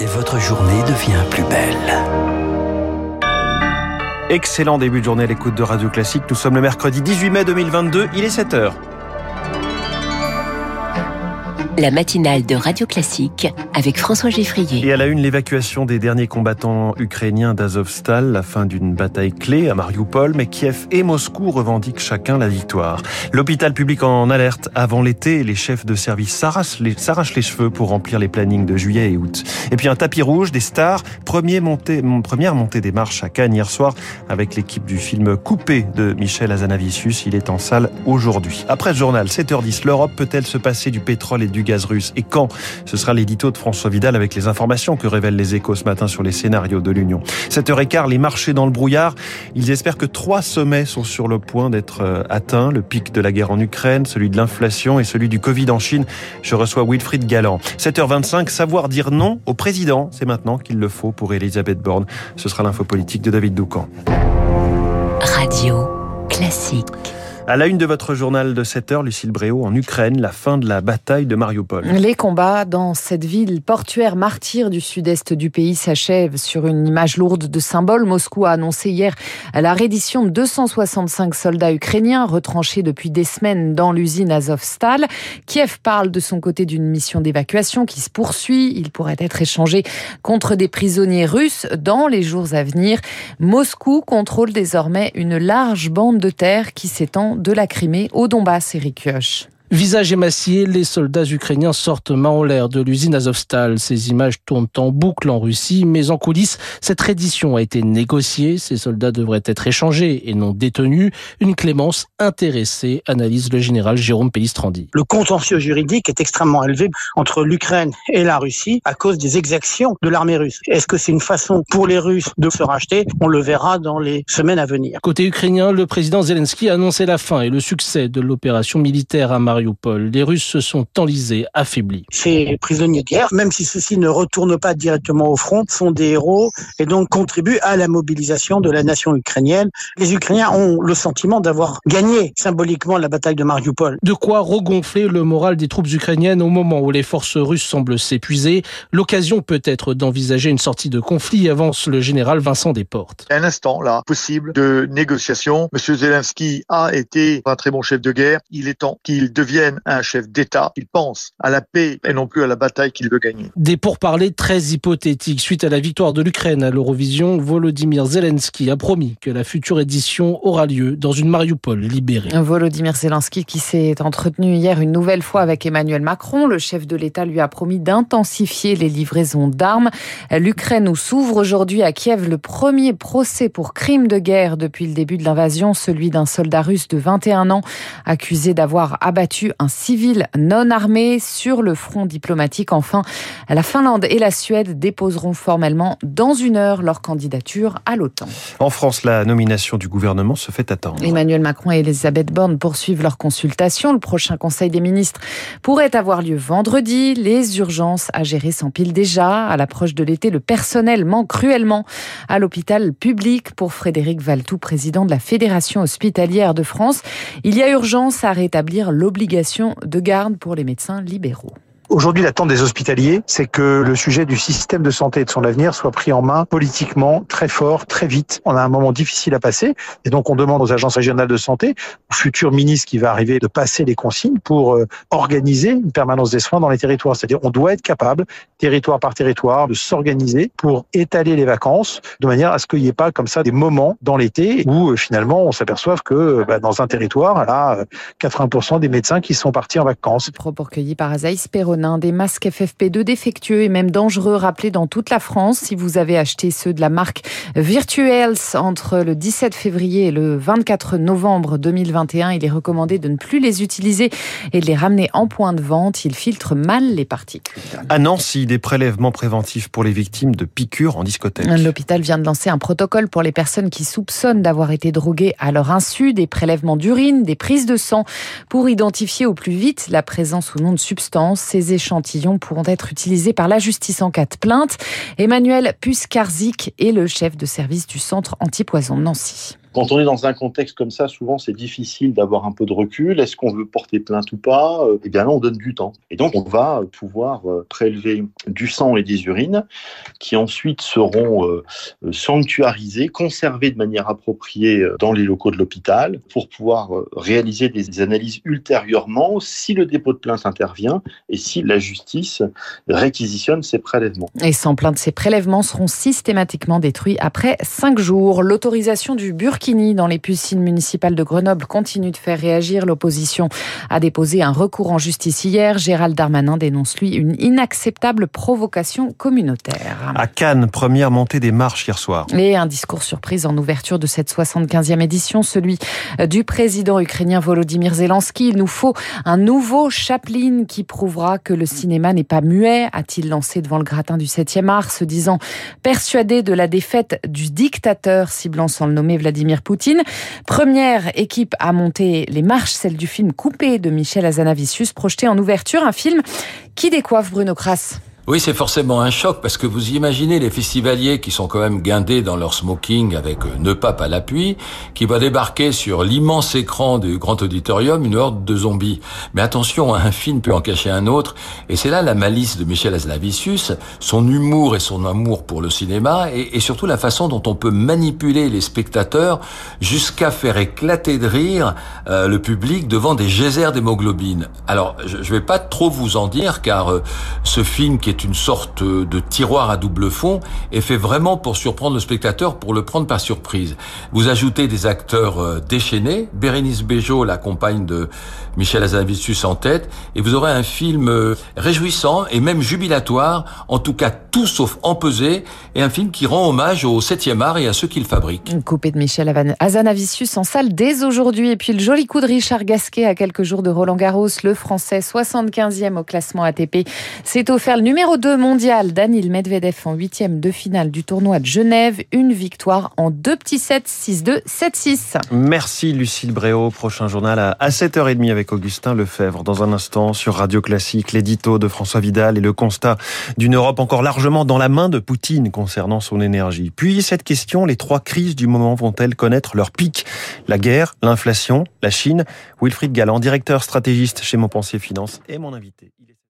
et votre journée devient plus belle. Excellent début de journée à l'écoute de Radio Classique. Nous sommes le mercredi 18 mai 2022, il est 7h. La matinale de Radio Classique avec François Geffrier. Et à la une, l'évacuation des derniers combattants ukrainiens d'Azovstal, la fin d'une bataille clé à Mariupol, mais Kiev et Moscou revendiquent chacun la victoire. L'hôpital public en alerte avant l'été, les chefs de service s'arrachent les, cheveux pour remplir les plannings de juillet et août. Et puis un tapis rouge, des stars, première montée des marches à Cannes hier soir avec l'équipe du film Coupé de Michel Azanavicius. Il est en salle aujourd'hui. Après ce journal, 7h10, l'Europe peut-elle se passer du pétrole et du gaz Et quand Ce sera l'édito de François Vidal avec les informations que révèlent les échos ce matin sur les scénarios de l'Union. 7h15, les marchés dans le brouillard. Ils espèrent que trois sommets sont sur le point d'être euh, atteints. Le pic de la guerre en Ukraine, celui de l'inflation et celui du Covid en Chine. Je reçois Wilfried Galland. 7h25, savoir dire non au président. C'est maintenant qu'il le faut pour Elisabeth Borne. Ce sera l'info politique de David Doucan. Radio classique. À la une de votre journal de 7 heures, Lucille Bréau, en Ukraine, la fin de la bataille de Mariupol. Les combats dans cette ville portuaire martyre du sud-est du pays s'achèvent sur une image lourde de symboles. Moscou a annoncé hier la reddition de 265 soldats ukrainiens retranchés depuis des semaines dans l'usine Azovstal. Kiev parle de son côté d'une mission d'évacuation qui se poursuit. Il pourrait être échangé contre des prisonniers russes dans les jours à venir. Moscou contrôle désormais une large bande de terre qui s'étend de la Crimée au Donbass, Eric Kioch. Visage émacié, les soldats ukrainiens sortent main en l'air de l'usine Azovstal. Ces images tournent en boucle en Russie, mais en coulisses, cette reddition a été négociée. Ces soldats devraient être échangés et non détenus. Une clémence intéressée, analyse le général Jérôme Pellistrandi. Le contentieux juridique est extrêmement élevé entre l'Ukraine et la Russie à cause des exactions de l'armée russe. Est-ce que c'est une façon pour les Russes de se racheter? On le verra dans les semaines à venir. Côté ukrainien, le président Zelensky a annoncé la fin et le succès de l'opération militaire à Mariupol les Russes se sont enlisés, affaiblis. Ces prisonniers de guerre, même si ceux-ci ne retournent pas directement au front, sont des héros et donc contribuent à la mobilisation de la nation ukrainienne. Les Ukrainiens ont le sentiment d'avoir gagné symboliquement la bataille de Mariupol. De quoi regonfler le moral des troupes ukrainiennes au moment où les forces russes semblent s'épuiser. L'occasion peut être d'envisager une sortie de conflit, avance le général Vincent Desportes. Un instant là possible de négociation. Monsieur Zelensky a été un très bon chef de guerre. Il est temps qu'il devienne devienne un chef d'État. Il pense à la paix et non plus à la bataille qu'il veut gagner. Des pourparlers très hypothétiques. Suite à la victoire de l'Ukraine à l'Eurovision, Volodymyr Zelensky a promis que la future édition aura lieu dans une Mariupol libérée. Volodymyr Zelensky qui s'est entretenu hier une nouvelle fois avec Emmanuel Macron. Le chef de l'État lui a promis d'intensifier les livraisons d'armes. L'Ukraine où s'ouvre aujourd'hui à Kiev le premier procès pour crime de guerre depuis le début de l'invasion, celui d'un soldat russe de 21 ans accusé d'avoir abattu un civil non armé sur le front diplomatique. Enfin, la Finlande et la Suède déposeront formellement dans une heure leur candidature à l'OTAN. En France, la nomination du gouvernement se fait attendre. Emmanuel Macron et Elisabeth Borne poursuivent leur consultation. Le prochain Conseil des ministres pourrait avoir lieu vendredi. Les urgences à gérer s'empilent déjà. À l'approche de l'été, le personnel manque cruellement à l'hôpital public. Pour Frédéric Valtou, président de la Fédération hospitalière de France, il y a urgence à rétablir l'obligation de garde pour les médecins libéraux. Aujourd'hui, l'attente des hospitaliers, c'est que le sujet du système de santé et de son avenir soit pris en main politiquement très fort, très vite. On a un moment difficile à passer et donc on demande aux agences régionales de santé, au futur ministre qui va arriver, de passer les consignes pour euh, organiser une permanence des soins dans les territoires. C'est-à-dire on doit être capable, territoire par territoire, de s'organiser pour étaler les vacances de manière à ce qu'il n'y ait pas comme ça des moments dans l'été où euh, finalement on s'aperçoive que euh, bah, dans un territoire, là, 80% des médecins qui sont partis en vacances. Propos recueillis par Azaïs Perron des masques FFP2 défectueux et même dangereux rappelés dans toute la France. Si vous avez acheté ceux de la marque Virtuels entre le 17 février et le 24 novembre 2021, il est recommandé de ne plus les utiliser et de les ramener en point de vente. Ils filtrent mal les particules. À Nancy, des prélèvements préventifs pour les victimes de piqûres en discothèque. L'hôpital vient de lancer un protocole pour les personnes qui soupçonnent d'avoir été droguées à leur insu, des prélèvements d'urine, des prises de sang pour identifier au plus vite la présence ou non de substances. Ces échantillons pourront être utilisés par la justice en cas de plainte. Emmanuel Puskarzik est le chef de service du centre antipoison de Nancy. Quand on est dans un contexte comme ça, souvent c'est difficile d'avoir un peu de recul. Est-ce qu'on veut porter plainte ou pas? Eh bien là, on donne du temps. Et donc on va pouvoir prélever du sang et des urines qui ensuite seront sanctuarisés, conservés de manière appropriée dans les locaux de l'hôpital pour pouvoir réaliser des analyses ultérieurement si le dépôt de plainte intervient et si la justice réquisitionne ces prélèvements. Et sans plainte, ces prélèvements seront systématiquement détruits après cinq jours. L'autorisation du Burkini dans les piscines municipales de Grenoble continue de faire réagir. L'opposition a déposé un recours en justice hier. Gérald Darmanin dénonce, lui, une inacceptable provocation communautaire. À Cannes, première montée des marches hier soir. Et un discours surprise en ouverture de cette 75e édition, celui du président ukrainien Volodymyr Zelensky. Il nous faut un nouveau Chaplin qui prouvera que le cinéma n'est pas muet, a-t-il lancé devant le gratin du 7e art, se disant persuadé de la défaite du dictateur, ciblant sans le nommer Vladimir Poutine. Première équipe à monter les marches, celle du film Coupé de Michel Azanavicius, projeté en ouverture, un film qui décoiffe Bruno Kras. Oui, c'est forcément un choc parce que vous imaginez les festivaliers qui sont quand même guindés dans leur smoking avec euh, ne pape à l'appui, qui va débarquer sur l'immense écran du grand auditorium une horde de zombies. Mais attention, un film peut en cacher un autre, et c'est là la malice de Michel Azlavicius, son humour et son amour pour le cinéma, et, surtout la façon dont on peut manipuler les spectateurs jusqu'à faire éclater de rire euh, le public devant des geysers d'hémoglobine. Alors, je, je vais pas trop vous en dire, car euh, ce film qui est une sorte de tiroir à double fond et fait vraiment pour surprendre le spectateur, pour le prendre par surprise. Vous ajoutez des acteurs euh, déchaînés, Bérénice Bejo, la compagne de Michel Azanavicius en tête, et vous aurez un film euh, réjouissant et même jubilatoire, en tout cas tout sauf empesé, et un film qui rend hommage au 7e art et à ceux qui le fabriquent. Une coupée de Michel Azanavicius en salle dès aujourd'hui, et puis le joli coup de Richard Gasquet à quelques jours de Roland Garros, le français 75e au classement ATP, s'est offert le numéro Numéro 2 mondial, Danil Medvedev en huitième de finale du tournoi de Genève. Une victoire en deux petits sets, 6-2, 7-6. Merci Lucille Bréau. Prochain journal à 7h30 avec Augustin Lefebvre. Dans un instant sur Radio Classique, l'édito de François Vidal et le constat d'une Europe encore largement dans la main de Poutine concernant son énergie. Puis cette question, les trois crises du moment vont-elles connaître leur pic? La guerre, l'inflation, la Chine Wilfried Galland, directeur stratégiste chez Montpensier Finance, est mon invité.